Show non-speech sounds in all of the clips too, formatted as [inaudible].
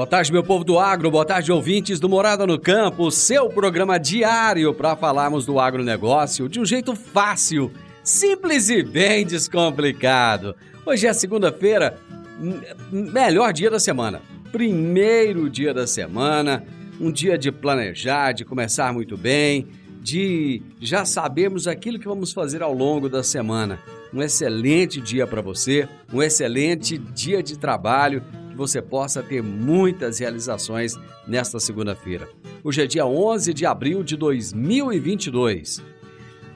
Boa tarde, meu povo do agro, boa tarde, ouvintes do Morada no Campo, seu programa diário para falarmos do agronegócio de um jeito fácil, simples e bem descomplicado. Hoje é segunda-feira, melhor dia da semana, primeiro dia da semana, um dia de planejar, de começar muito bem, de já sabermos aquilo que vamos fazer ao longo da semana. Um excelente dia para você, um excelente dia de trabalho você possa ter muitas realizações nesta segunda-feira. Hoje é dia 11 de abril de 2022.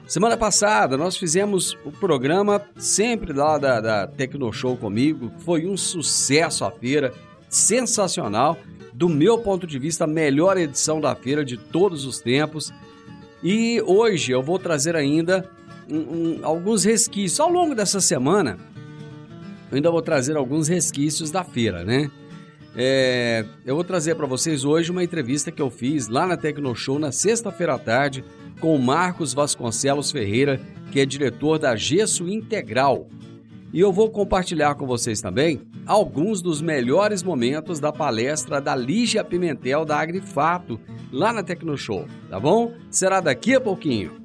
Semana passada nós fizemos o programa sempre lá da, da Tecnoshow comigo. Foi um sucesso a feira, sensacional. Do meu ponto de vista, a melhor edição da feira de todos os tempos. E hoje eu vou trazer ainda um, um, alguns resquícios. Ao longo dessa semana, eu ainda vou trazer alguns resquícios da feira, né? É, eu vou trazer para vocês hoje uma entrevista que eu fiz lá na Tecnoshow na sexta-feira à tarde com o Marcos Vasconcelos Ferreira, que é diretor da Gesso Integral. E eu vou compartilhar com vocês também alguns dos melhores momentos da palestra da Lígia Pimentel da Agrifato, lá na Tecnoshow, tá bom? Será daqui a pouquinho.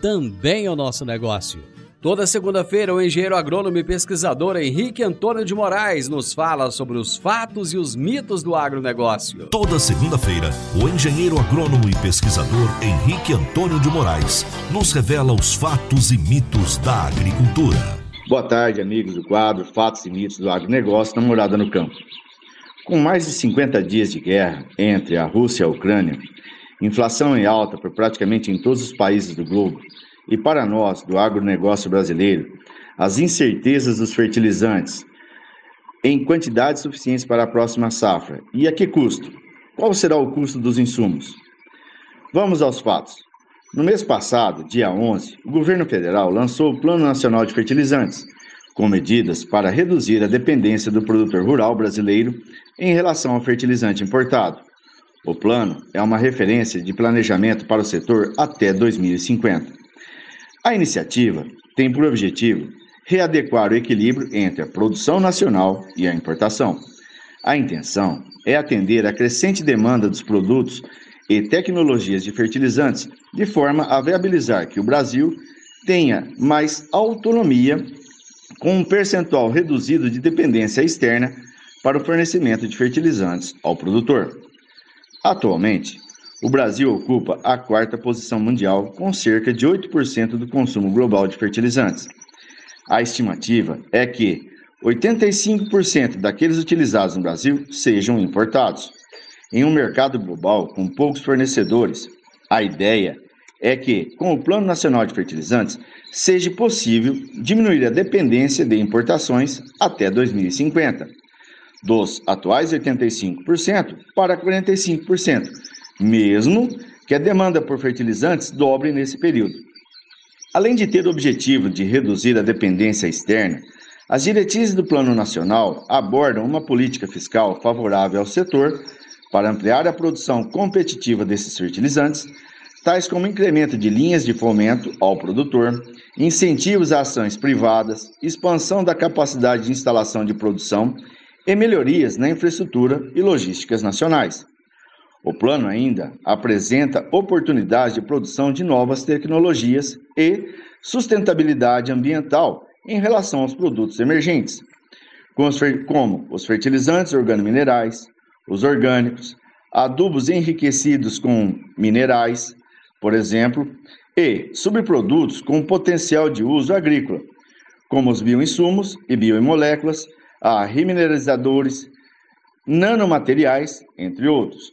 também é o nosso negócio. Toda segunda-feira, o engenheiro agrônomo e pesquisador Henrique Antônio de Moraes nos fala sobre os fatos e os mitos do agronegócio. Toda segunda-feira, o engenheiro agrônomo e pesquisador Henrique Antônio de Moraes nos revela os fatos e mitos da agricultura. Boa tarde, amigos do quadro Fatos e Mitos do Agronegócio na Morada no Campo. Com mais de 50 dias de guerra entre a Rússia e a Ucrânia, inflação em alta por praticamente em todos os países do globo, e para nós, do agronegócio brasileiro, as incertezas dos fertilizantes em quantidades suficientes para a próxima safra. E a que custo? Qual será o custo dos insumos? Vamos aos fatos. No mês passado, dia 11, o governo federal lançou o Plano Nacional de Fertilizantes, com medidas para reduzir a dependência do produtor rural brasileiro em relação ao fertilizante importado. O plano é uma referência de planejamento para o setor até 2050. A iniciativa tem por objetivo readequar o equilíbrio entre a produção nacional e a importação. A intenção é atender à crescente demanda dos produtos e tecnologias de fertilizantes, de forma a viabilizar que o Brasil tenha mais autonomia com um percentual reduzido de dependência externa para o fornecimento de fertilizantes ao produtor. Atualmente, o Brasil ocupa a quarta posição mundial, com cerca de 8% do consumo global de fertilizantes. A estimativa é que 85% daqueles utilizados no Brasil sejam importados. Em um mercado global com poucos fornecedores, a ideia é que, com o Plano Nacional de Fertilizantes, seja possível diminuir a dependência de importações até 2050, dos atuais 85% para 45%, mesmo que a demanda por fertilizantes dobre nesse período. Além de ter o objetivo de reduzir a dependência externa, as diretrizes do Plano Nacional abordam uma política fiscal favorável ao setor para ampliar a produção competitiva desses fertilizantes, tais como incremento de linhas de fomento ao produtor, incentivos a ações privadas, expansão da capacidade de instalação de produção e melhorias na infraestrutura e logísticas nacionais. O plano ainda apresenta oportunidades de produção de novas tecnologias e sustentabilidade ambiental em relação aos produtos emergentes, como os fertilizantes organominerais, os orgânicos, adubos enriquecidos com minerais, por exemplo, e subprodutos com potencial de uso agrícola, como os bioinsumos e biomoléculas, a remineralizadores, nanomateriais, entre outros.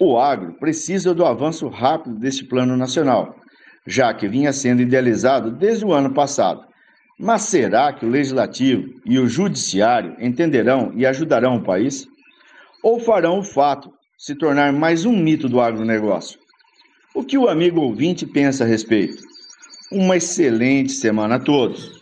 O agro precisa do avanço rápido deste plano nacional, já que vinha sendo idealizado desde o ano passado. Mas será que o legislativo e o judiciário entenderão e ajudarão o país? Ou farão o fato se tornar mais um mito do agronegócio? O que o amigo ouvinte pensa a respeito? Uma excelente semana a todos.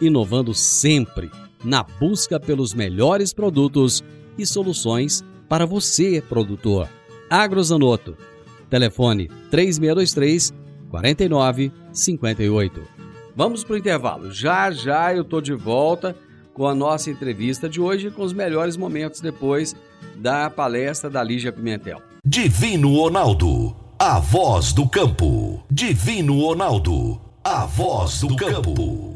inovando sempre na busca pelos melhores produtos e soluções para você, produtor. Agrozanoto. Telefone 3623 4958. Vamos para o intervalo. Já já eu tô de volta com a nossa entrevista de hoje com os melhores momentos depois da palestra da Lígia Pimentel. Divino Ronaldo, a voz do campo. Divino Ronaldo, a voz do campo.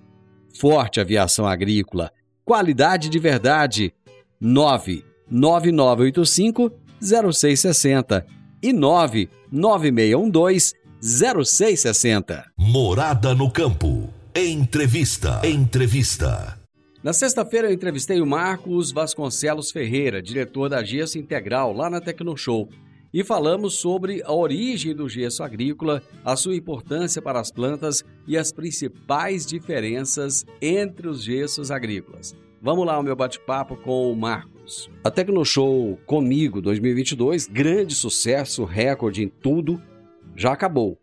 Forte Aviação Agrícola, qualidade de verdade. 9 9985 0660 e 99612 0660. Morada no campo. Entrevista. Entrevista. Na sexta-feira eu entrevistei o Marcos Vasconcelos Ferreira, diretor da Gesso Integral, lá na Tecnoshow, e falamos sobre a origem do gesso agrícola, a sua importância para as plantas e as principais diferenças entre os gessos agrícolas. Vamos lá, o meu bate-papo com o Marcos. A Tecnoshow Comigo 2022, grande sucesso, recorde em tudo, já acabou.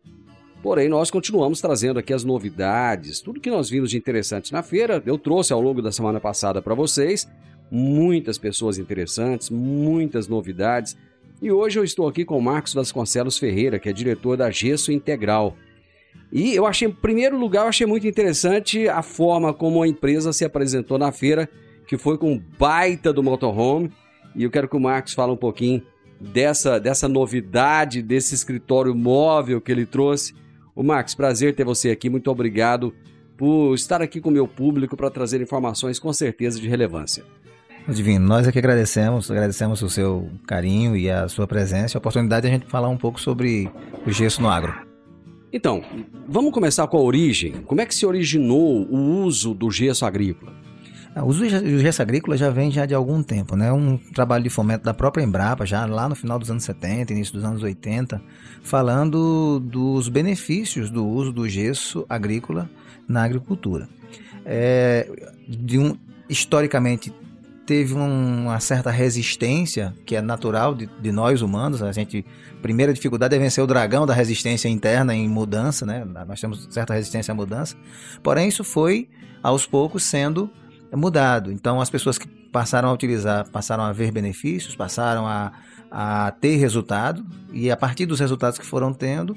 Porém, nós continuamos trazendo aqui as novidades, tudo que nós vimos de interessante na feira. Eu trouxe ao longo da semana passada para vocês muitas pessoas interessantes, muitas novidades. E hoje eu estou aqui com o Marcos Vasconcelos Ferreira, que é diretor da Gesso Integral. E eu achei, em primeiro lugar, eu achei muito interessante a forma como a empresa se apresentou na feira, que foi com baita do motorhome. E eu quero que o Marcos fale um pouquinho dessa, dessa novidade, desse escritório móvel que ele trouxe. O Marcos, prazer ter você aqui. Muito obrigado por estar aqui com o meu público para trazer informações com certeza de relevância. Divino, nós aqui agradecemos, agradecemos o seu carinho e a sua presença, a oportunidade de a gente falar um pouco sobre o gesso no agro. Então, vamos começar com a origem. Como é que se originou o uso do gesso agrícola? Ah, o uso do gesso agrícola já vem já de algum tempo, né? Um trabalho de fomento da própria Embrapa, já lá no final dos anos 70, início dos anos 80, falando dos benefícios do uso do gesso agrícola na agricultura. É, de um, historicamente teve uma certa resistência que é natural de, de, nós humanos. A gente primeira dificuldade é vencer o dragão da resistência interna em mudança, né? Nós temos certa resistência à mudança. Porém, isso foi aos poucos sendo mudado. Então, as pessoas que passaram a utilizar, passaram a ver benefícios, passaram a, a ter resultado e a partir dos resultados que foram tendo,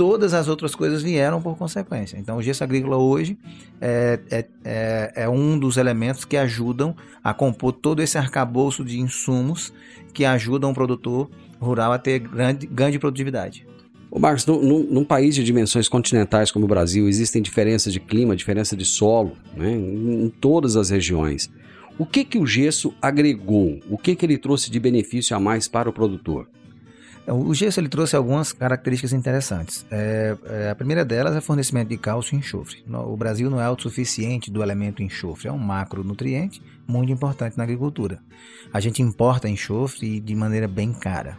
todas as outras coisas vieram por consequência. Então, o gesso agrícola hoje é, é, é, é, um dos elementos que ajudam a compor todo esse arcabouço de insumos que ajudam o produtor rural a ter grande, grande produtividade. Ô Marcos, num, num, país de dimensões continentais como o Brasil, existem diferenças de clima, diferença de solo, né, em, em todas as regiões. O que que o gesso agregou? O que que ele trouxe de benefício a mais para o produtor? É, o gesso ele trouxe algumas características interessantes. É, é, a primeira delas é fornecimento de cálcio e enxofre. O Brasil não é autossuficiente do elemento enxofre, é um macronutriente muito importante na agricultura. A gente importa enxofre de maneira bem cara.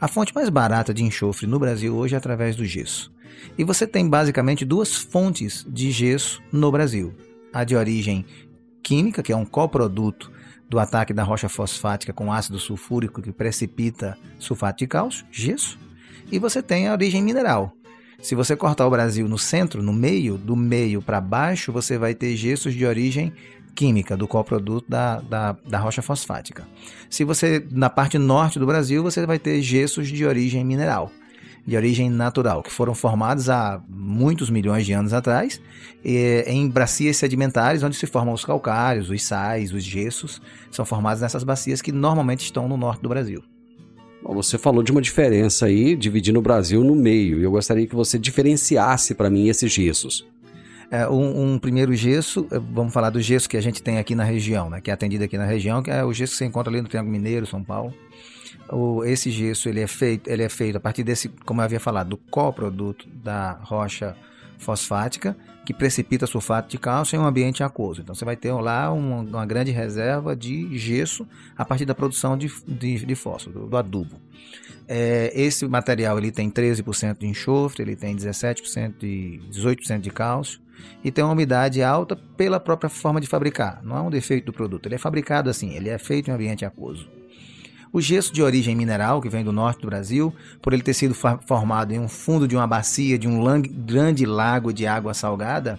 A fonte mais barata de enxofre no Brasil hoje é através do gesso. E você tem basicamente duas fontes de gesso no Brasil: a de origem química, que é um coproduto do ataque da rocha fosfática com ácido sulfúrico que precipita sulfato de cálcio, gesso, e você tem a origem mineral. Se você cortar o Brasil no centro, no meio, do meio para baixo, você vai ter gessos de origem química do coproduto da, da, da rocha fosfática. Se você, na parte norte do Brasil, você vai ter gessos de origem mineral, de origem natural, que foram formados há muitos milhões de anos atrás, em bacias sedimentares, onde se formam os calcários, os sais, os gessos, são formados nessas bacias que normalmente estão no norte do Brasil. Você falou de uma diferença aí, dividindo o Brasil no meio, e eu gostaria que você diferenciasse para mim esses gessos. É, um, um, primeiro gesso, é, vamos falar do gesso que a gente tem aqui na região, né, que é atendido aqui na região, que é o gesso que você encontra ali no Triângulo Mineiro, São Paulo. O, esse gesso ele é feito, ele é feito a partir desse, como eu havia falado, do coproduto da rocha fosfática que precipita sulfato de cálcio em um ambiente aquoso. Então você vai ter lá uma, uma grande reserva de gesso a partir da produção de, de, de fósforo, do, do adubo. É, esse material ele tem 13% de enxofre, ele tem 17% de 18% de cálcio e tem uma umidade alta pela própria forma de fabricar. Não é um defeito do produto, ele é fabricado assim, ele é feito em ambiente aquoso. O gesso de origem mineral, que vem do norte do Brasil, por ele ter sido formado em um fundo de uma bacia de um grande lago de água salgada,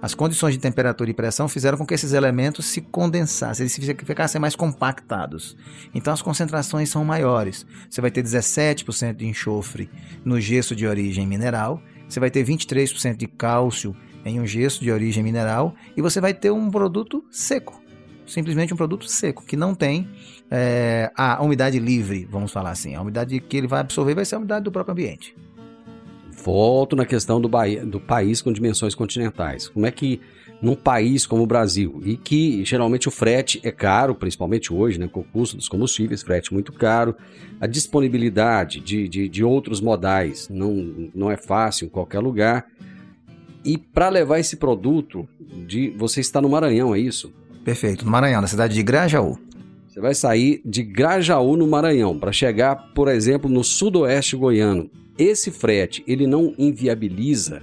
as condições de temperatura e pressão fizeram com que esses elementos se condensassem, eles ficassem mais compactados. Então as concentrações são maiores. Você vai ter 17% de enxofre no gesso de origem mineral, você vai ter 23% de cálcio em um gesso de origem mineral e você vai ter um produto seco. Simplesmente um produto seco, que não tem é, a umidade livre, vamos falar assim. A umidade que ele vai absorver vai ser a umidade do próprio ambiente. Volto na questão do, Bahia, do país com dimensões continentais. Como é que num país como o Brasil, e que geralmente o frete é caro, principalmente hoje, né, com o custo dos combustíveis, frete muito caro, a disponibilidade de, de, de outros modais não, não é fácil em qualquer lugar. E para levar esse produto, de você está no Maranhão, é isso? Perfeito, no Maranhão, na cidade de Grajaú. Você vai sair de Grajaú, no Maranhão, para chegar, por exemplo, no sudoeste goiano. Esse frete, ele não inviabiliza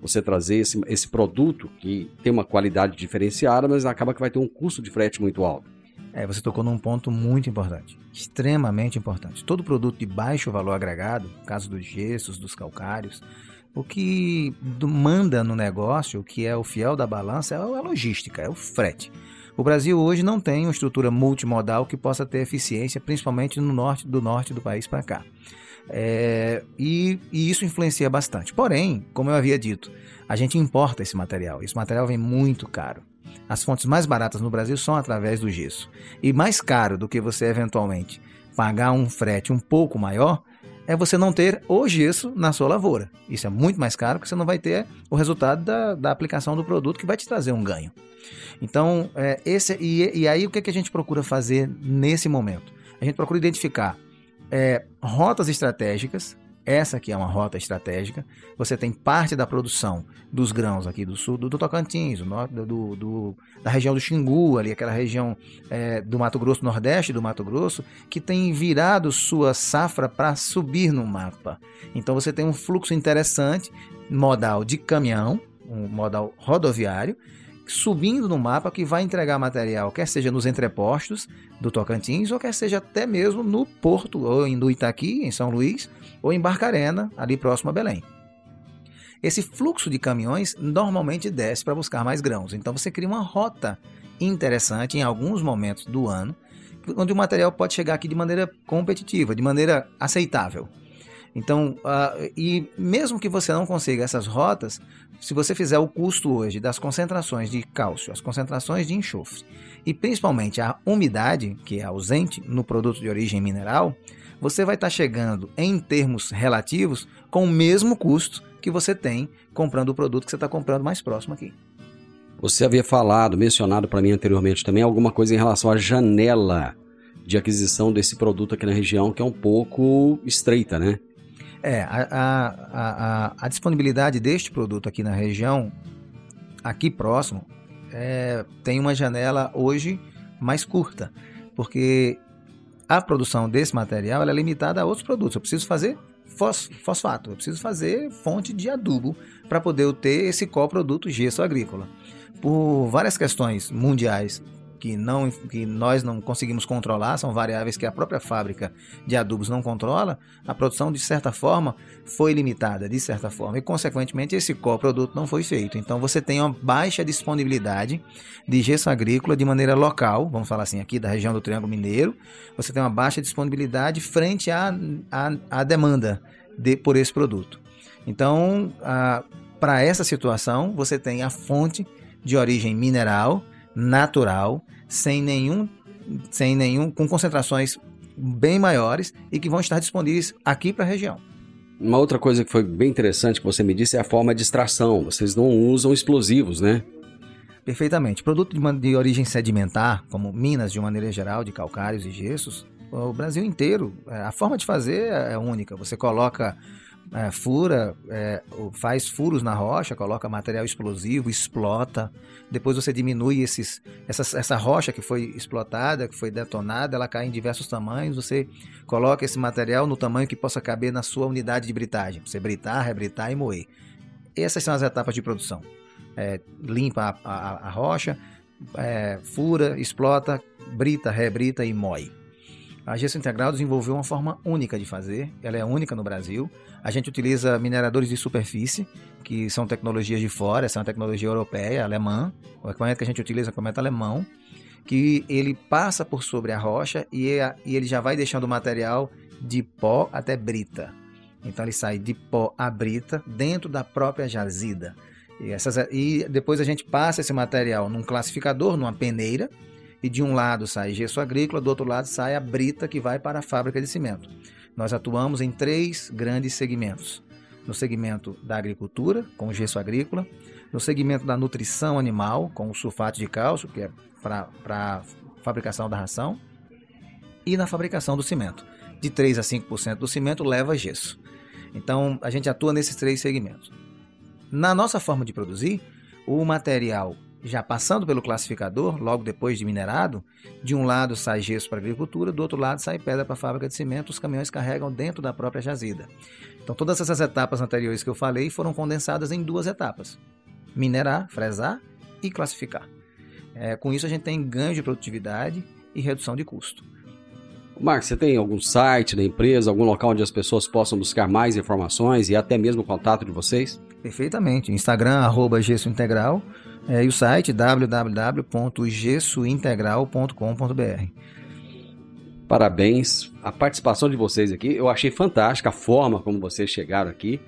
você trazer esse, esse produto que tem uma qualidade diferenciada, mas acaba que vai ter um custo de frete muito alto. É, você tocou num ponto muito importante, extremamente importante. Todo produto de baixo valor agregado, no caso dos gessos, dos calcários, o que manda no negócio, o que é o fiel da balança, é a logística, é o frete. O Brasil hoje não tem uma estrutura multimodal que possa ter eficiência, principalmente no norte do norte do país para cá. É, e, e, isso influencia bastante. Porém, como eu havia dito, a gente importa esse material. Esse material vem muito caro. As fontes mais baratas no Brasil são através do gesso. E mais caro do que você eventualmente pagar um frete um pouco maior é você não ter o gesso na sua lavoura. Isso é muito mais caro porque você não vai ter o resultado da, da aplicação do produto que vai te trazer um ganho. Então, é, esse, e, e aí o que, é que a gente procura fazer nesse momento? A gente procura identificar é, rotas estratégicas essa aqui é uma rota estratégica. Você tem parte da produção dos grãos aqui do sul, do, do Tocantins, do, do, do, da região do Xingu, ali, aquela região é, do Mato Grosso, nordeste do Mato Grosso, que tem virado sua safra para subir no mapa. Então você tem um fluxo interessante, modal de caminhão, um modal rodoviário, subindo no mapa que vai entregar material, quer seja nos entrepostos do Tocantins, ou quer seja até mesmo no porto, ou em Itaqui, em São Luís, ou em Barcarena, ali próximo a Belém. Esse fluxo de caminhões normalmente desce para buscar mais grãos, então você cria uma rota interessante em alguns momentos do ano, onde o material pode chegar aqui de maneira competitiva, de maneira aceitável. Então, uh, e mesmo que você não consiga essas rotas, se você fizer o custo hoje das concentrações de cálcio, as concentrações de enxofre e principalmente a umidade, que é ausente no produto de origem mineral, você vai estar chegando em termos relativos com o mesmo custo que você tem comprando o produto que você está comprando mais próximo aqui. Você havia falado, mencionado para mim anteriormente também alguma coisa em relação à janela de aquisição desse produto aqui na região, que é um pouco estreita, né? É, a, a, a, a disponibilidade deste produto aqui na região, aqui próximo, é, tem uma janela hoje mais curta, porque a produção desse material é limitada a outros produtos. Eu preciso fazer fosfato, eu preciso fazer fonte de adubo para poder ter esse coproduto gesso agrícola. Por várias questões mundiais que, não, que nós não conseguimos controlar, são variáveis que a própria fábrica de adubos não controla, a produção, de certa forma, foi limitada, de certa forma, e, consequentemente, esse coproduto não foi feito. Então, você tem uma baixa disponibilidade de gesso agrícola de maneira local, vamos falar assim, aqui da região do Triângulo Mineiro, você tem uma baixa disponibilidade frente à, à, à demanda de, por esse produto. Então, para essa situação, você tem a fonte de origem mineral, natural, sem nenhum, sem nenhum, com concentrações bem maiores e que vão estar disponíveis aqui para a região. Uma outra coisa que foi bem interessante que você me disse é a forma de extração. Vocês não usam explosivos, né? Perfeitamente. Produto de, de origem sedimentar, como minas de maneira geral, de calcários e gessos, o Brasil inteiro, é, a forma de fazer é única. Você coloca é, fura, é, faz furos na rocha, coloca material explosivo, explota. Depois você diminui esses, essa, essa rocha que foi explotada, que foi detonada, ela cai em diversos tamanhos. Você coloca esse material no tamanho que possa caber na sua unidade de britagem. Você britar, rebritar e moer. Essas são as etapas de produção. É, limpa a, a, a rocha, é, fura, explota, brita, rebrita e moe. A gesso integral desenvolveu uma forma única de fazer, ela é única no Brasil. A gente utiliza mineradores de superfície, que são tecnologias de fora, essa é uma tecnologia europeia, alemã. O equipamento que a gente utiliza é um equipamento alemão, que ele passa por sobre a rocha e, e ele já vai deixando o material de pó até brita. Então ele sai de pó a brita dentro da própria jazida. E, essas, e depois a gente passa esse material num classificador, numa peneira, e de um lado sai gesso agrícola, do outro lado sai a brita que vai para a fábrica de cimento. Nós atuamos em três grandes segmentos: no segmento da agricultura, com gesso agrícola, no segmento da nutrição animal, com o sulfato de cálcio, que é para a fabricação da ração, e na fabricação do cimento. De 3 a 5% do cimento leva gesso. Então, a gente atua nesses três segmentos. Na nossa forma de produzir, o material já passando pelo classificador, logo depois de minerado, de um lado sai gesso para a agricultura, do outro lado sai pedra para a fábrica de cimento, os caminhões carregam dentro da própria jazida. Então todas essas etapas anteriores que eu falei foram condensadas em duas etapas: minerar, fresar e classificar. É, com isso a gente tem ganho de produtividade e redução de custo. Marcos, você tem algum site da empresa, algum local onde as pessoas possam buscar mais informações e até mesmo o contato de vocês? Perfeitamente. Instagram, arroba Gesso Integral é, e o site www.gessointegral.com.br. Parabéns, a participação de vocês aqui, eu achei fantástica a forma como vocês chegaram aqui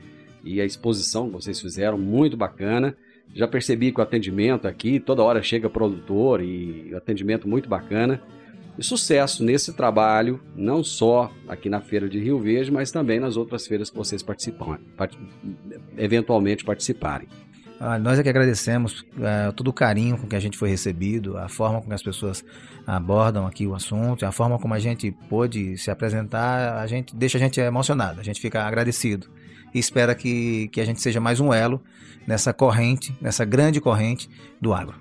e a exposição que vocês fizeram, muito bacana. Já percebi que o atendimento aqui, toda hora chega produtor e atendimento muito bacana. E sucesso nesse trabalho, não só aqui na Feira de Rio Verde, mas também nas outras feiras que vocês participam, part... eventualmente participarem. Ah, nós é que agradecemos é, todo o carinho com que a gente foi recebido, a forma com que as pessoas abordam aqui o assunto, a forma como a gente pôde se apresentar, a gente deixa a gente emocionado, a gente fica agradecido e espera que, que a gente seja mais um elo nessa corrente, nessa grande corrente do agro.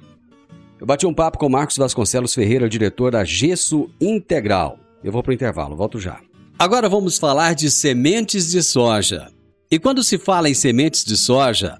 Eu bati um papo com Marcos Vasconcelos Ferreira, diretor da Gesso Integral. Eu vou para o intervalo, volto já. Agora vamos falar de sementes de soja. E quando se fala em sementes de soja,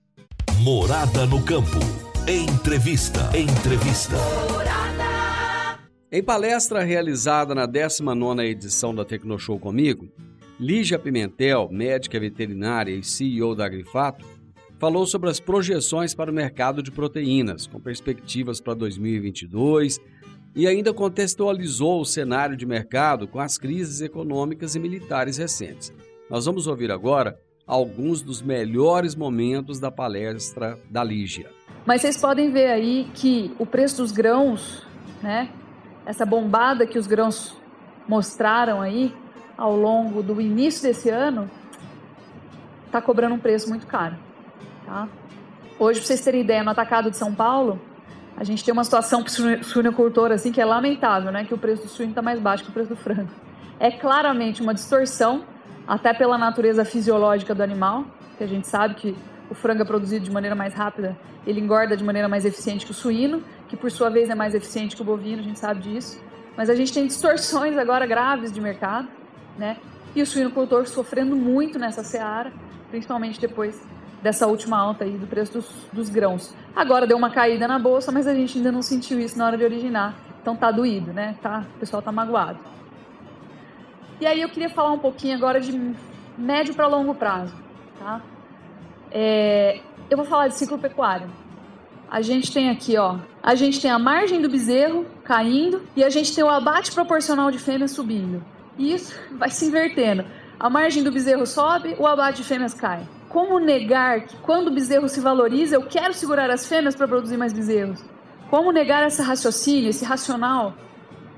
Morada no campo. Entrevista. Entrevista. Em palestra realizada na 19ª edição da Tecnoshow comigo, Lígia Pimentel, médica veterinária e CEO da Agrifato, falou sobre as projeções para o mercado de proteínas, com perspectivas para 2022, e ainda contextualizou o cenário de mercado com as crises econômicas e militares recentes. Nós vamos ouvir agora alguns dos melhores momentos da palestra da Lígia. Mas vocês podem ver aí que o preço dos grãos, né, essa bombada que os grãos mostraram aí ao longo do início desse ano, está cobrando um preço muito caro. Tá? Hoje, para vocês terem ideia, no atacado de São Paulo, a gente tem uma situação para o suinocultor assim que é lamentável, né? Que o preço do suíno está mais baixo que o preço do frango. É claramente uma distorção, até pela natureza fisiológica do animal, que a gente sabe que o frango é produzido de maneira mais rápida, ele engorda de maneira mais eficiente que o suíno, que por sua vez é mais eficiente que o bovino, a gente sabe disso. Mas a gente tem distorções agora graves de mercado, né? E o suinocultor sofrendo muito nessa seara, principalmente depois dessa última alta aí do preço dos, dos, grãos. Agora deu uma caída na bolsa, mas a gente ainda não sentiu isso na hora de originar. Então tá doído, né? Tá, o pessoal tá magoado. E aí eu queria falar um pouquinho agora de médio para longo prazo, tá? É, eu vou falar de ciclo pecuário. A gente tem aqui, ó, a gente tem a margem do bezerro caindo e a gente tem o abate proporcional de fêmeas subindo. E isso [laughs] vai se invertendo. A margem do bezerro sobe, o abate de fêmeas cai como negar que quando o bezerro se valoriza, eu quero segurar as fêmeas para produzir mais bezerros? Como negar esse raciocínio, esse racional?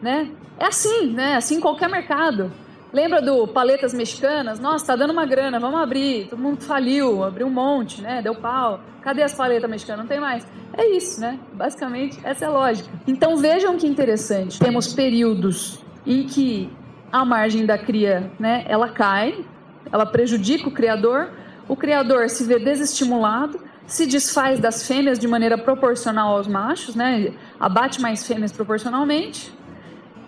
Né? É assim, né? Assim em qualquer mercado. Lembra do paletas mexicanas? Nossa, tá dando uma grana, vamos abrir. Todo mundo faliu, abriu um monte, né? Deu pau. Cadê as paletas mexicanas? Não tem mais. É isso, né? Basicamente, essa é a lógica. Então vejam que interessante. Temos períodos em que a margem da cria, né, ela cai, ela prejudica o criador, o criador se vê desestimulado, se desfaz das fêmeas de maneira proporcional aos machos, né? abate mais fêmeas proporcionalmente.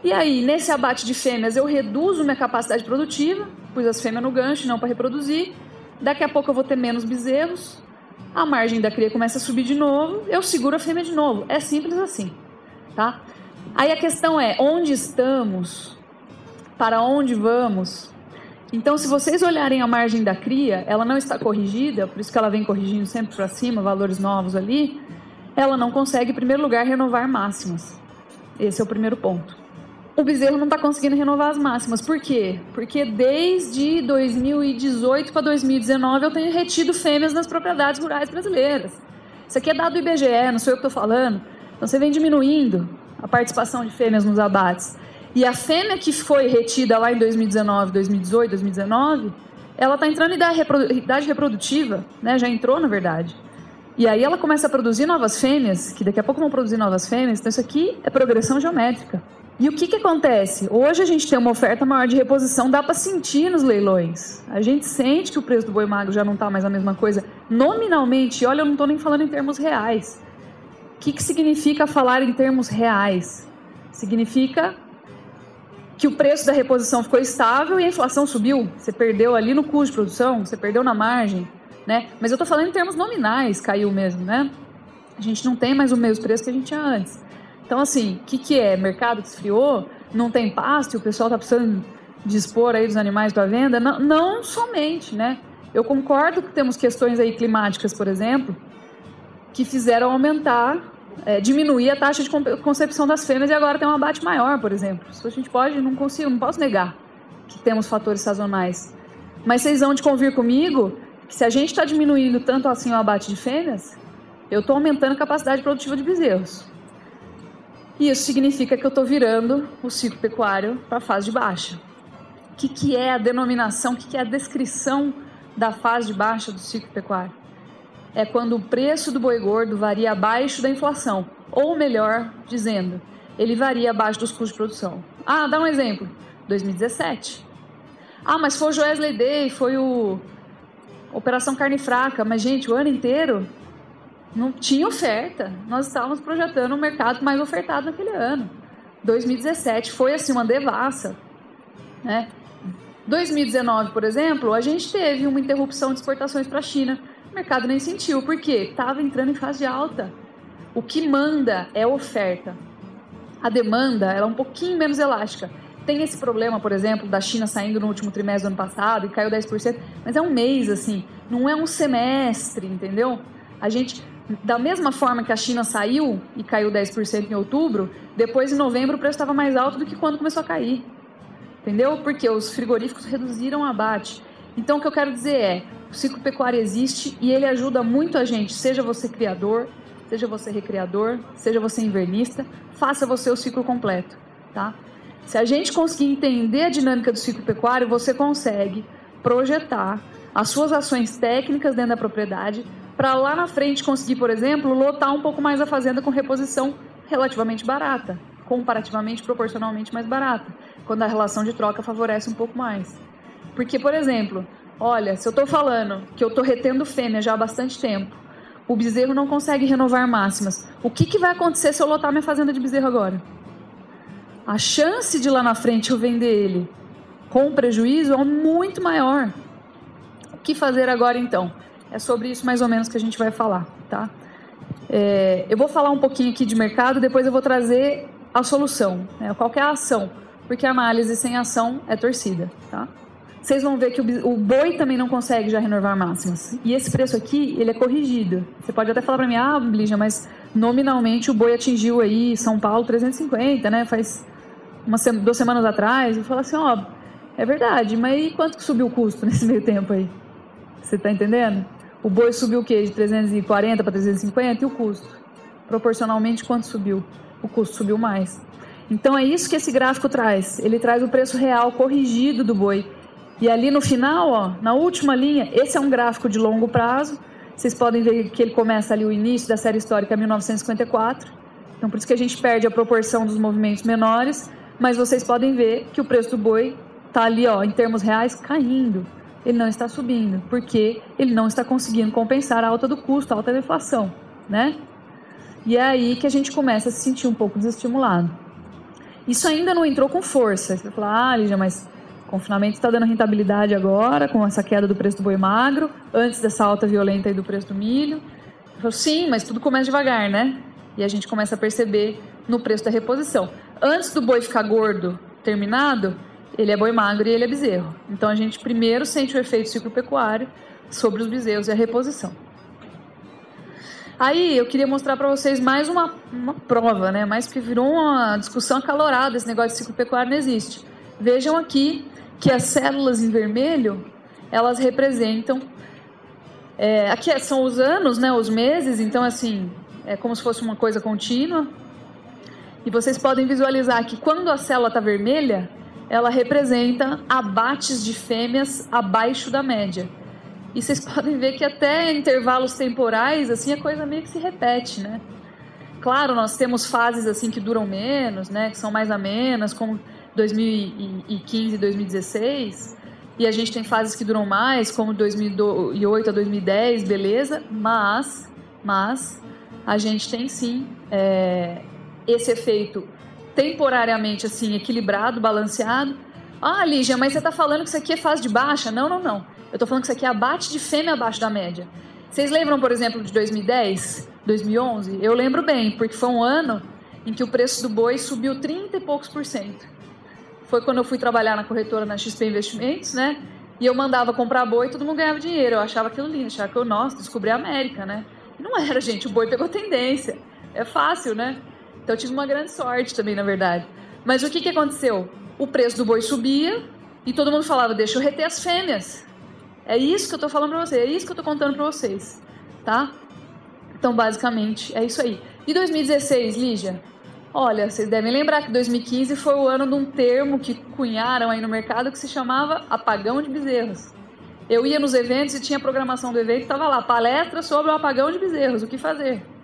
E aí, nesse abate de fêmeas, eu reduzo minha capacidade produtiva, pus as fêmeas no gancho, não para reproduzir. Daqui a pouco eu vou ter menos bezerros, a margem da cria começa a subir de novo, eu seguro a fêmea de novo. É simples assim, tá? Aí a questão é, onde estamos? Para onde vamos? Então, se vocês olharem a margem da cria, ela não está corrigida, por isso que ela vem corrigindo sempre para cima, valores novos ali. Ela não consegue, em primeiro lugar, renovar máximas. Esse é o primeiro ponto. O bezerro não está conseguindo renovar as máximas. Por quê? Porque desde 2018 para 2019 eu tenho retido fêmeas nas propriedades rurais brasileiras. Isso aqui é dado do IBGE, não sou eu que estou falando. Então você vem diminuindo a participação de fêmeas nos abates. E a fêmea que foi retida lá em 2019, 2018, 2019, ela está entrando em idade, reprodu idade reprodutiva, né? Já entrou, na verdade. E aí ela começa a produzir novas fêmeas, que daqui a pouco vão produzir novas fêmeas. Então isso aqui é progressão geométrica. E o que, que acontece? Hoje a gente tem uma oferta maior de reposição, dá para sentir nos leilões. A gente sente que o preço do boi magro já não está mais a mesma coisa. Nominalmente, olha, eu não estou nem falando em termos reais. O que, que significa falar em termos reais? Significa que o preço da reposição ficou estável e a inflação subiu. Você perdeu ali no custo de produção, você perdeu na margem, né? Mas eu estou falando em termos nominais, caiu mesmo, né? A gente não tem mais o mesmo preço que a gente tinha antes. Então, assim, o que, que é? Mercado que esfriou, não tem pasto o pessoal está precisando dispor aí dos animais para venda? Não, não somente, né? Eu concordo que temos questões aí climáticas, por exemplo, que fizeram aumentar, é, diminuir a taxa de concepção das fêmeas e agora tem um abate maior, por exemplo. Isso a gente pode, não consigo, não posso negar que temos fatores sazonais. Mas vocês vão de convir comigo que se a gente está diminuindo tanto assim o abate de fêmeas, eu estou aumentando a capacidade produtiva de bezerros. E isso significa que eu estou virando o ciclo pecuário para a fase de baixa. O que, que é a denominação, o que, que é a descrição da fase de baixa do ciclo pecuário? É quando o preço do boi gordo varia abaixo da inflação, ou melhor dizendo, ele varia abaixo dos custos de produção. Ah, dá um exemplo. 2017. Ah, mas foi o Joesley Day, foi o Operação Carne Fraca. Mas, gente, o ano inteiro não tinha oferta. Nós estávamos projetando um mercado mais ofertado naquele ano. 2017 foi assim uma devassa, né? 2019, por exemplo, a gente teve uma interrupção de exportações para a China. O mercado nem sentiu, porque estava entrando em fase de alta. O que manda é oferta. A demanda ela é um pouquinho menos elástica. Tem esse problema, por exemplo, da China saindo no último trimestre do ano passado e caiu 10%, mas é um mês assim, não é um semestre, entendeu? A gente da mesma forma que a China saiu e caiu 10% em outubro, depois em novembro o preço estava mais alto do que quando começou a cair. Entendeu? Porque os frigoríficos reduziram o abate. Então o que eu quero dizer é, o ciclo pecuário existe e ele ajuda muito a gente, seja você criador, seja você recriador, seja você invernista, faça você o ciclo completo, tá? Se a gente conseguir entender a dinâmica do ciclo pecuário, você consegue projetar as suas ações técnicas dentro da propriedade para lá na frente conseguir, por exemplo, lotar um pouco mais a fazenda com reposição relativamente barata, comparativamente, proporcionalmente mais barata, quando a relação de troca favorece um pouco mais. Porque, por exemplo, olha, se eu estou falando que eu estou retendo fêmea já há bastante tempo, o bezerro não consegue renovar máximas, o que, que vai acontecer se eu lotar minha fazenda de bezerro agora? A chance de lá na frente eu vender ele com prejuízo é muito maior. O que fazer agora então? É sobre isso mais ou menos que a gente vai falar, tá? É, eu vou falar um pouquinho aqui de mercado, depois eu vou trazer a solução, né? qual é a ação, porque a análise sem ação é torcida, tá? Vocês vão ver que o, boi também não consegue já renovar máximas. E esse preço aqui, ele é corrigido. Você pode até falar para mim, ah, Lígia, mas nominalmente o boi atingiu aí São Paulo 350, né? Faz uma, duas semanas atrás. Eu falo assim, ó, é verdade, mas e quanto que subiu o custo [laughs] nesse meio tempo aí? Você tá entendendo? O boi subiu o quê? De 340 para 350 e o custo? Proporcionalmente, quanto subiu? O custo subiu mais. Então é isso que esse gráfico traz. Ele traz o preço real corrigido do boi. E ali no final, ó, na última linha, esse é um gráfico de longo prazo. Vocês podem ver que ele começa ali o início da série histórica 1954. Então por isso que a gente perde a proporção dos movimentos menores, mas vocês podem ver que o preço do boi está ali, ó, em termos reais, caindo ele não está subindo, porque ele não está conseguindo compensar a alta do custo, a alta da inflação, né? E é aí que a gente começa a se sentir um pouco desestimulado. Isso ainda não entrou com força. Você vai ah, Lígia, mas o confinamento está dando rentabilidade agora, com essa queda do preço do boi magro, antes dessa alta violenta do preço do milho. Eu falo, sim, mas tudo começa devagar, né? E a gente começa a perceber no preço da reposição. Antes do boi ficar gordo, terminado, ele é boi magro e ele é bezerro. Então a gente primeiro sente o efeito ciclo pecuário sobre os bezerros e a reposição. Aí eu queria mostrar para vocês mais uma, uma prova, né? Mais porque virou uma discussão acalorada, esse negócio de ciclo pecuário não existe. Vejam aqui que as células em vermelho, elas representam... É, aqui são os anos, né? Os meses, então assim, é como se fosse uma coisa contínua. E vocês podem visualizar que quando a célula está vermelha, ela representa abates de fêmeas abaixo da média. E vocês [laughs] podem ver que até intervalos temporais, assim, a coisa meio que se repete, né? Claro, nós temos fases assim que duram menos, né, que são mais amenas, como 2015 e 2016, e a gente tem fases que duram mais, como 2008 a 2010, beleza, mas, mas a gente tem sim é, esse efeito temporariamente assim equilibrado, balanceado. Ah, Lígia, mas você está falando que isso aqui é fase de baixa? Não, não, não. Eu estou falando que isso aqui é abate de fêmea abaixo da média. Vocês lembram, por exemplo, de 2010, 2011? Eu lembro bem, porque foi um ano em que o preço do boi subiu 30 e poucos por cento. Foi quando eu fui trabalhar na corretora na XP Investimentos, né? E eu mandava comprar boi e todo mundo ganhava dinheiro. Eu achava aquilo lindo, achava que eu, nossa, descobri a América, né? E não era, gente, o boi pegou tendência. É fácil, né? Então eu tive uma grande sorte também, na verdade. Mas o que, que aconteceu? O preço do boi subia e todo mundo falava, deixa eu reter as fêmeas. É isso que eu tô falando pra vocês, é isso que eu tô contando pra vocês, tá? Então, basicamente, é isso aí. E 2016, Lígia? Olha, vocês devem lembrar que 2015 foi o ano de um termo que cunharam aí no mercado que se chamava apagão de bezerros. Eu ia nos eventos e tinha programação do evento, estava lá, palestra sobre o apagão de bezerros, o que fazer?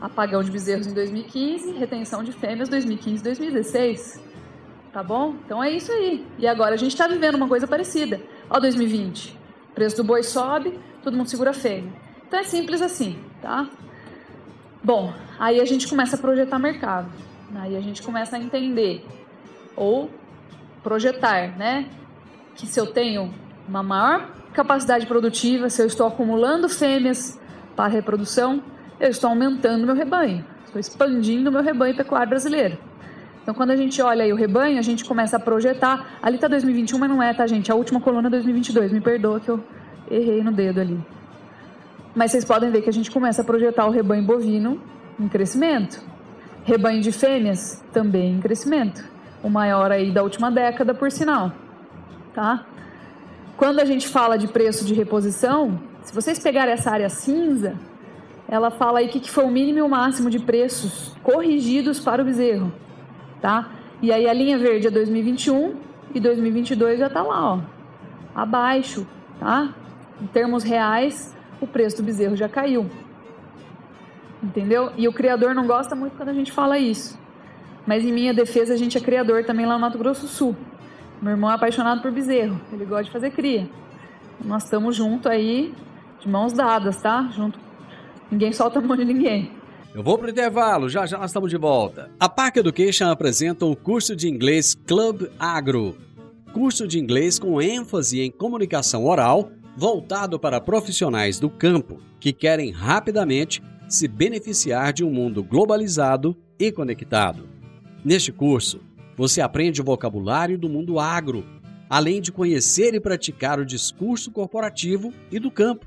Apagão de bezerros em 2015, retenção de fêmeas 2015 2016. Tá bom? Então é isso aí. E agora a gente está vivendo uma coisa parecida. Ó, 2020. Preço do boi sobe, todo mundo segura fêmea. Então é simples assim, tá? Bom, aí a gente começa a projetar mercado. Aí a gente começa a entender ou projetar, né? Que se eu tenho uma maior capacidade produtiva, se eu estou acumulando fêmeas para reprodução, eu estou aumentando meu rebanho, estou expandindo meu rebanho pecuário brasileiro. Então, quando a gente olha aí o rebanho, a gente começa a projetar. Ali está 2021, mas não é, tá, gente? A última coluna é 2022. Me perdoa que eu errei no dedo ali. Mas vocês podem ver que a gente começa a projetar o rebanho bovino em crescimento. Rebanho de fêmeas também em crescimento. O maior aí da última década, por sinal. Tá? Quando a gente fala de preço de reposição, se vocês pegarem essa área cinza, ela fala aí que, que foi o mínimo e o máximo de preços corrigidos para o bezerro. Tá? E aí a linha verde é 2021 e 2022 já está lá, ó, abaixo, tá? Em termos reais, o preço do bezerro já caiu. Entendeu? E o criador não gosta muito quando a gente fala isso. Mas em minha defesa, a gente é criador também lá no Mato Grosso do Sul. Meu irmão é apaixonado por bezerro, ele gosta de fazer cria. Nós estamos junto aí, de mãos dadas, tá? Junto. Ninguém solta a mão de ninguém. Eu vou pro intervalo, já já nós estamos de volta. A Park Education apresenta o curso de inglês Club Agro. Curso de inglês com ênfase em comunicação oral voltado para profissionais do campo que querem rapidamente se beneficiar de um mundo globalizado e conectado. Neste curso, você aprende o vocabulário do mundo agro, além de conhecer e praticar o discurso corporativo e do campo.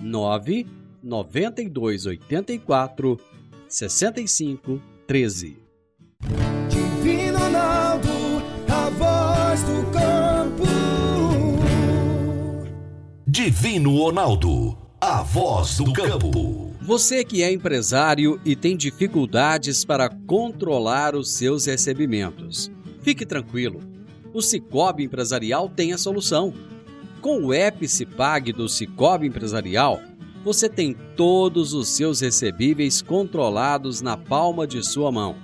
99284 6513 Divino Ronaldo, a voz do campo. Divino Ronaldo, a voz do campo. Você que é empresário e tem dificuldades para controlar os seus recebimentos, fique tranquilo. O Cicobi Empresarial tem a solução. Com o Epicipag do Cicobi Empresarial, você tem todos os seus recebíveis controlados na palma de sua mão.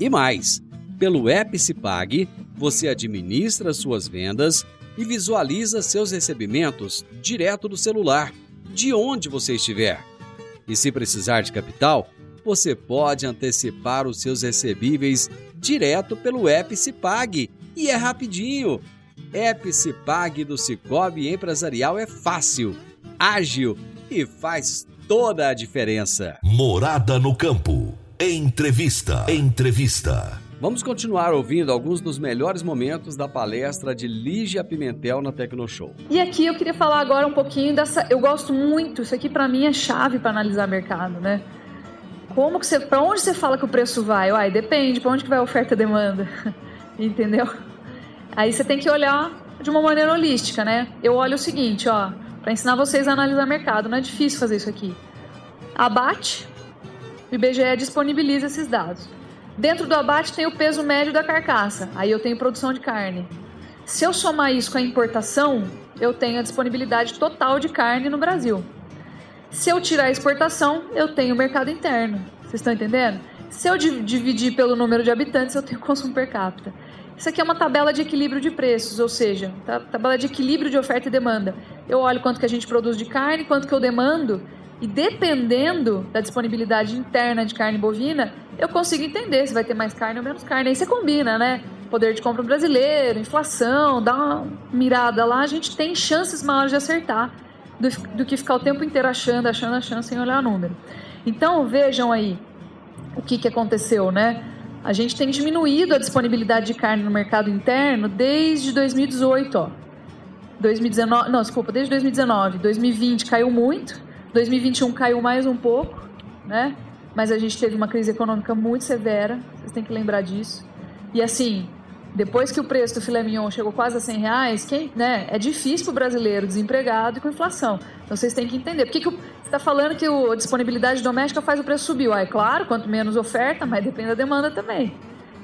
E mais, pelo Epicipag, você administra suas vendas e visualiza seus recebimentos direto do celular, de onde você estiver. E se precisar de capital, você pode antecipar os seus recebíveis direto pelo Epicipag e é rapidinho. Epicipag do Cicobi Empresarial é fácil, ágil e faz toda a diferença. Morada no campo. Entrevista. Entrevista. Vamos continuar ouvindo alguns dos melhores momentos da palestra de Lígia Pimentel na Tecnoshow. E aqui eu queria falar agora um pouquinho dessa. Eu gosto muito, isso aqui para mim é chave para analisar mercado, né? Como que você, para onde você fala que o preço vai? Uai, depende, para onde que vai a oferta e demanda, [laughs] entendeu? Aí você tem que olhar de uma maneira holística, né? Eu olho o seguinte, ó, para ensinar vocês a analisar mercado, não é difícil fazer isso aqui. Abate, o IBGE disponibiliza esses dados. Dentro do abate tem o peso médio da carcaça, aí eu tenho produção de carne. Se eu somar isso com a importação, eu tenho a disponibilidade total de carne no Brasil. Se eu tirar a exportação, eu tenho o mercado interno. Vocês estão entendendo? Se eu dividir pelo número de habitantes, eu tenho consumo per capita. Isso aqui é uma tabela de equilíbrio de preços, ou seja, tá, tabela de equilíbrio de oferta e demanda. Eu olho quanto que a gente produz de carne, quanto que eu demando, e dependendo da disponibilidade interna de carne bovina, eu consigo entender se vai ter mais carne ou menos carne. Aí você combina, né? Poder de compra brasileiro, inflação, dá uma mirada lá, a gente tem chances maiores de acertar do, do que ficar o tempo inteiro achando, achando, achando sem olhar o número. Então vejam aí o que, que aconteceu, né? A gente tem diminuído a disponibilidade de carne no mercado interno desde 2018, ó. 2019, não, desculpa, desde 2019. 2020 caiu muito, 2021 caiu mais um pouco, né? Mas a gente teve uma crise econômica muito severa, vocês têm que lembrar disso. E assim, depois que o preço do filé mignon chegou quase a 100 reais, quem, né, é difícil para o brasileiro desempregado e com inflação. Então vocês têm que entender. Por que, que o, está falando que a disponibilidade doméstica faz o preço subir. Ah, é claro, quanto menos oferta, mais depende da demanda também.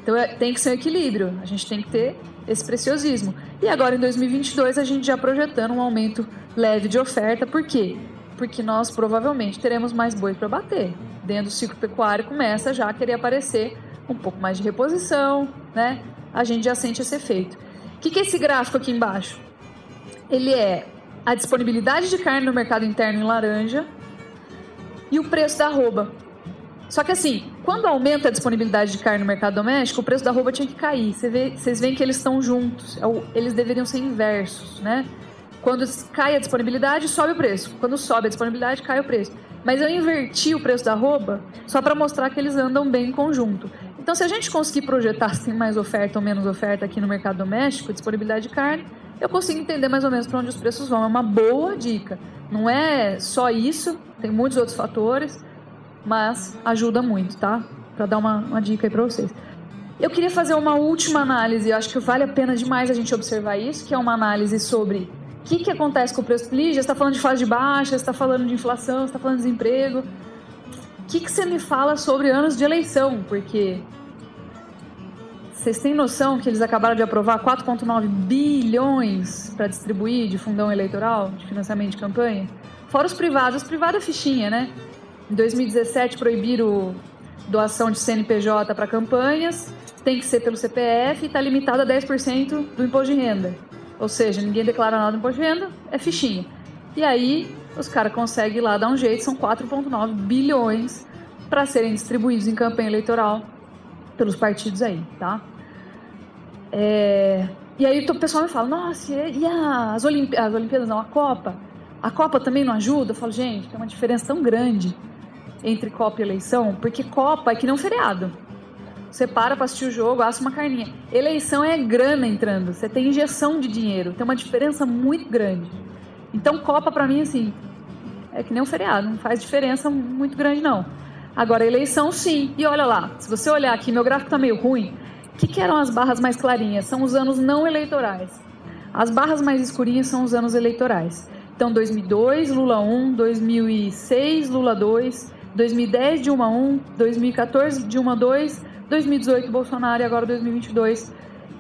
Então é, tem que ser um equilíbrio. A gente tem que ter esse preciosismo. E agora em 2022 a gente já projetando um aumento leve de oferta. Por quê? Porque nós provavelmente teremos mais boi para bater. Dentro do ciclo pecuário começa já a querer aparecer um pouco mais de reposição, né? A gente já sente esse efeito. O que, que é esse gráfico aqui embaixo? Ele é a disponibilidade de carne no mercado interno em laranja e o preço da arroba. Só que assim, quando aumenta a disponibilidade de carne no mercado doméstico, o preço da arroba tinha que cair. Você vê, vocês veem que eles estão juntos, é eles deveriam ser inversos, né? Quando cai a disponibilidade, sobe o preço. Quando sobe a disponibilidade, cai o preço. Mas eu inverti o preço da arroba só para mostrar que eles andam bem em conjunto. Então, se a gente conseguir projetar tem mais oferta ou menos oferta aqui no mercado doméstico, disponibilidade de carne, eu consigo entender mais ou menos para onde os preços vão. É uma boa dica. Não é só isso, tem muitos outros fatores, mas ajuda muito, tá? Para dar uma, uma dica aí para vocês. Eu queria fazer uma última análise, eu acho que vale a pena demais a gente observar isso, que é uma análise sobre o que, que acontece com o preço. Lígia, você está falando de fase de baixa, você está falando de inflação, você está falando de desemprego. Que, que você me fala sobre anos de eleição? Porque vocês têm noção que eles acabaram de aprovar 4,9 bilhões para distribuir de fundão eleitoral, de financiamento de campanha? Fora os privados, os privados é fichinha, né? Em 2017 proibiram doação de CNPJ para campanhas, tem que ser pelo CPF e está limitado a 10% do imposto de renda. Ou seja, ninguém declara nada do imposto de renda, é fichinha. E aí os caras conseguem lá dar um jeito, são 4,9 bilhões para serem distribuídos em campanha eleitoral pelos partidos aí, tá? É... E aí o pessoal me fala, nossa, e as, Olimp... as Olimpíadas não, a Copa? A Copa também não ajuda? Eu falo, gente, tem uma diferença tão grande entre Copa e eleição, porque Copa é que não feriado. Você para para assistir o jogo, assa uma carninha. Eleição é grana entrando, você tem injeção de dinheiro, tem uma diferença muito grande. Então, Copa para mim, assim, é que nem um feriado, não faz diferença muito grande, não. Agora, eleição, sim. E olha lá, se você olhar aqui, meu gráfico tá meio ruim. O que, que eram as barras mais clarinhas? São os anos não eleitorais. As barras mais escurinhas são os anos eleitorais. Então, 2002, Lula 1, 2006, Lula 2, 2010, Dilma 1, 2014, Dilma 2, 2018, Bolsonaro e agora 2022,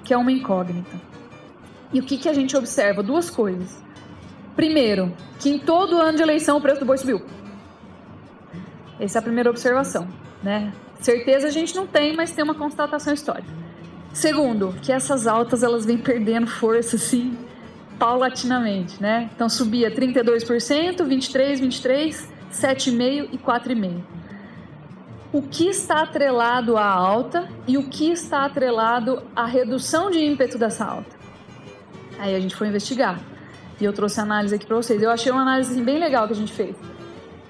que é uma incógnita. E o que, que a gente observa? Duas coisas. Primeiro, que em todo ano de eleição o preço do boi subiu. Essa é a primeira observação, né? Certeza a gente não tem, mas tem uma constatação histórica. Segundo, que essas altas elas vêm perdendo força assim paulatinamente, né? Então subia 32%, 23, 23, 7,5 e 4,5. O que está atrelado à alta e o que está atrelado à redução de ímpeto dessa alta? Aí a gente foi investigar. E eu trouxe a análise aqui para vocês. Eu achei uma análise assim, bem legal que a gente fez.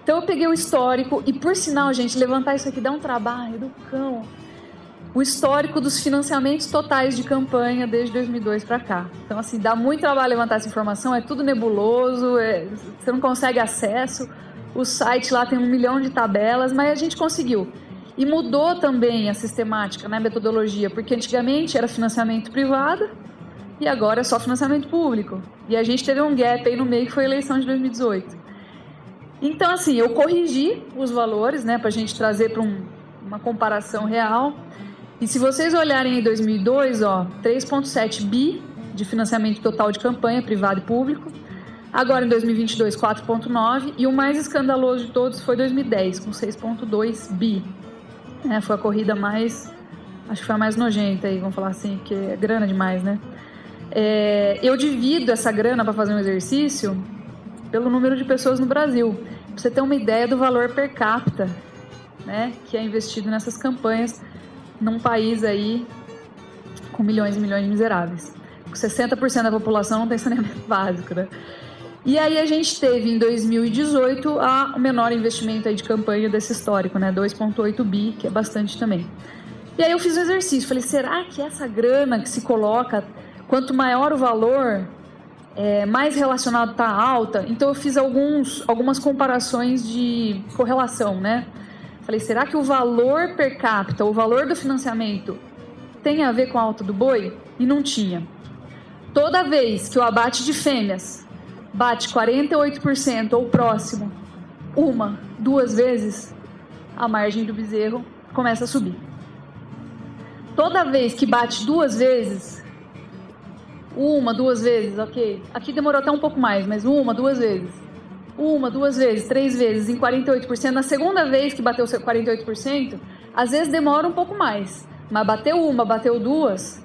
Então eu peguei o histórico e por sinal, gente, levantar isso aqui dá um trabalho do cão. O histórico dos financiamentos totais de campanha desde 2002 para cá. Então assim, dá muito trabalho levantar essa informação, é tudo nebuloso, é, você não consegue acesso. O site lá tem um milhão de tabelas, mas a gente conseguiu. E mudou também a sistemática, né, a metodologia, porque antigamente era financiamento privado e agora é só financiamento público. E a gente teve um gap aí no meio que foi a eleição de 2018. Então, assim, eu corrigi os valores, né, para a gente trazer para um, uma comparação real. E se vocês olharem em 2002, ó, 3,7 bi de financiamento total de campanha, privado e público. Agora em 2022, 4,9. E o mais escandaloso de todos foi 2010, com 6,2 bi. É, foi a corrida mais acho que foi a mais nojenta aí, vamos falar assim, porque é grana demais, né? É, eu divido essa grana para fazer um exercício pelo número de pessoas no Brasil. Pra você ter uma ideia do valor per capita, né, que é investido nessas campanhas num país aí com milhões e milhões de miseráveis. 60% da população não tem saneamento [laughs] básico, né? E aí a gente teve em 2018 a, o menor investimento aí de campanha desse histórico, né? 2.8 bi, que é bastante também. E aí eu fiz um exercício, falei, será que essa grana que se coloca, quanto maior o valor, é, mais relacionado está alta? Então eu fiz alguns, algumas comparações de correlação, né? Falei, será que o valor per capita, o valor do financiamento, tem a ver com a alta do boi? E não tinha. Toda vez que o abate de fêmeas bate 48% ou próximo, uma, duas vezes, a margem do bezerro começa a subir. Toda vez que bate duas vezes, uma, duas vezes, ok. Aqui demorou até um pouco mais, mas uma, duas vezes. Uma, duas vezes, três vezes, em 48%. Na segunda vez que bateu 48%, às vezes demora um pouco mais. Mas bateu uma, bateu duas,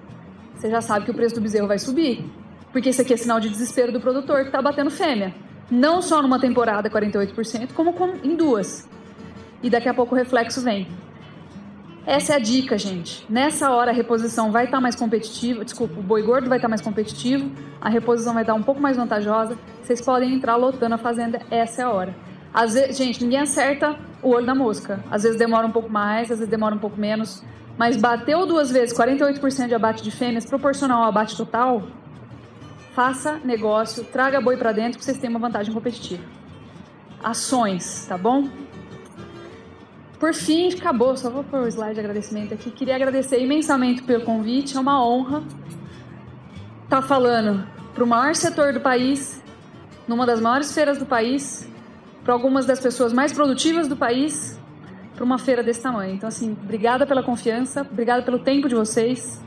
você já sabe que o preço do bezerro vai subir. Porque isso aqui é sinal de desespero do produtor que está batendo fêmea. Não só numa temporada 48%, como em duas. E daqui a pouco o reflexo vem. Essa é a dica, gente. Nessa hora a reposição vai estar tá mais competitiva, desculpa, o boi gordo vai estar tá mais competitivo, a reposição vai estar um pouco mais vantajosa. Vocês podem entrar lotando a fazenda, essa é a hora. Às vezes, gente, ninguém acerta o olho da mosca. Às vezes demora um pouco mais, às vezes demora um pouco menos. Mas bateu duas vezes 48% de abate de fêmeas proporcional ao abate total, faça negócio, traga boi para dentro que vocês tenham uma vantagem competitiva. Ações, tá bom? Por fim, acabou. Só vou pôr o slide de agradecimento aqui. Queria agradecer imensamente pelo convite. É uma honra estar tá falando para o maior setor do país, numa das maiores feiras do país, para algumas das pessoas mais produtivas do país, para uma feira desse tamanho. Então, assim, obrigada pela confiança, obrigada pelo tempo de vocês.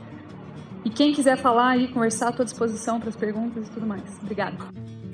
E quem quiser falar e conversar, estou à disposição para as perguntas e tudo mais. Obrigada.